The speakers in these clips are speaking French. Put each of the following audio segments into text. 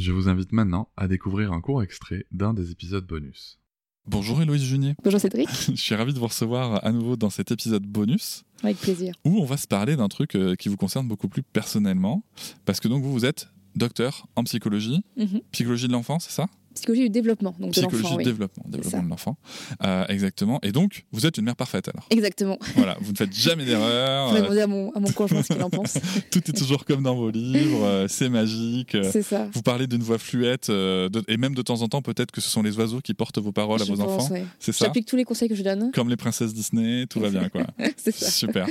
Je vous invite maintenant à découvrir un court extrait d'un des épisodes bonus. Bonjour Héloïse Junier. Bonjour Cédric. Je suis ravi de vous recevoir à nouveau dans cet épisode bonus. Avec plaisir. Où on va se parler d'un truc euh, qui vous concerne beaucoup plus personnellement. Parce que donc vous, vous êtes docteur en psychologie, Mhm. psychologie de l'enfant, c'est ça? Psychologie du développement, donc de Psychologie de oui. développement, développement de l'enfant. Euh, exactement. Et donc, vous êtes une mère parfaite alors. Exactement. voilà, vous ne faites jamais d'erreur. Je vais euh, demander à mon, à mon conjoint ce qu'il en pense. tout est toujours comme dans vos livres, euh, c'est magique. C'est ça. Vous parlez d'une voix fluette, euh, de- et même de temps en temps, peut-être que ce sont les oiseaux qui portent vos paroles à vos pense, enfants. ouais. C'est ça J'applique tous les conseils que je donne. Comme les princesses Disney, tout va bien quoi. C'est ça. Super.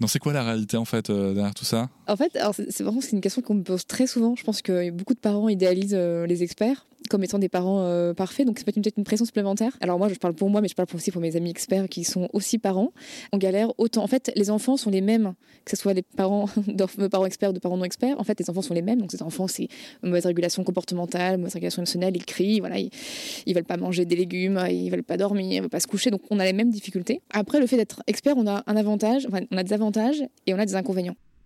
Donc c'est quoi la réalité en fait derrière tout ça? En fait, alors c'est vraiment c'est une question qu'on me pose très souvent. Je pense que beaucoup de parents idéalisent les experts comme étant des parents euh, parfaits, donc c'est peut-être une, pression supplémentaire. Alors moi, je parle pour moi, mais je parle aussi pour mes amis experts qui sont aussi parents. On galère autant. En fait, les enfants sont les mêmes, que ce soit les parents parents experts ou de parents non experts. En fait, les enfants sont les mêmes. Donc ces enfants, c'est mauvaise régulation comportementale, mauvaise régulation émotionnelle, ils crient, voilà, ils, ils veulent pas manger des légumes, ils veulent pas dormir, ils veulent pas se coucher. Donc on a les mêmes difficultés. Après, le fait d'être expert, on a un avantage, enfin, on a des avantages et on a des inconvénients.